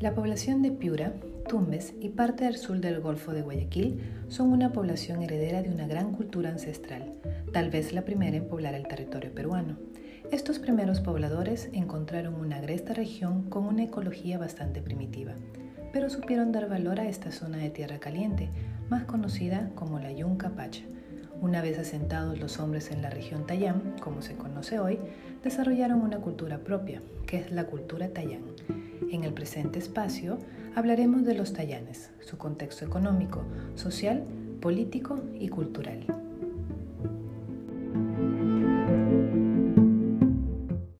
La población de Piura, Tumbes y parte del sur del Golfo de Guayaquil son una población heredera de una gran cultura ancestral, tal vez la primera en poblar el territorio peruano. Estos primeros pobladores encontraron una agresta región con una ecología bastante primitiva, pero supieron dar valor a esta zona de tierra caliente, más conocida como la Yunca Pacha. Una vez asentados los hombres en la región Tayán, como se conoce hoy, desarrollaron una cultura propia, que es la cultura Tayán. En el presente espacio hablaremos de los Tayanes, su contexto económico, social, político y cultural.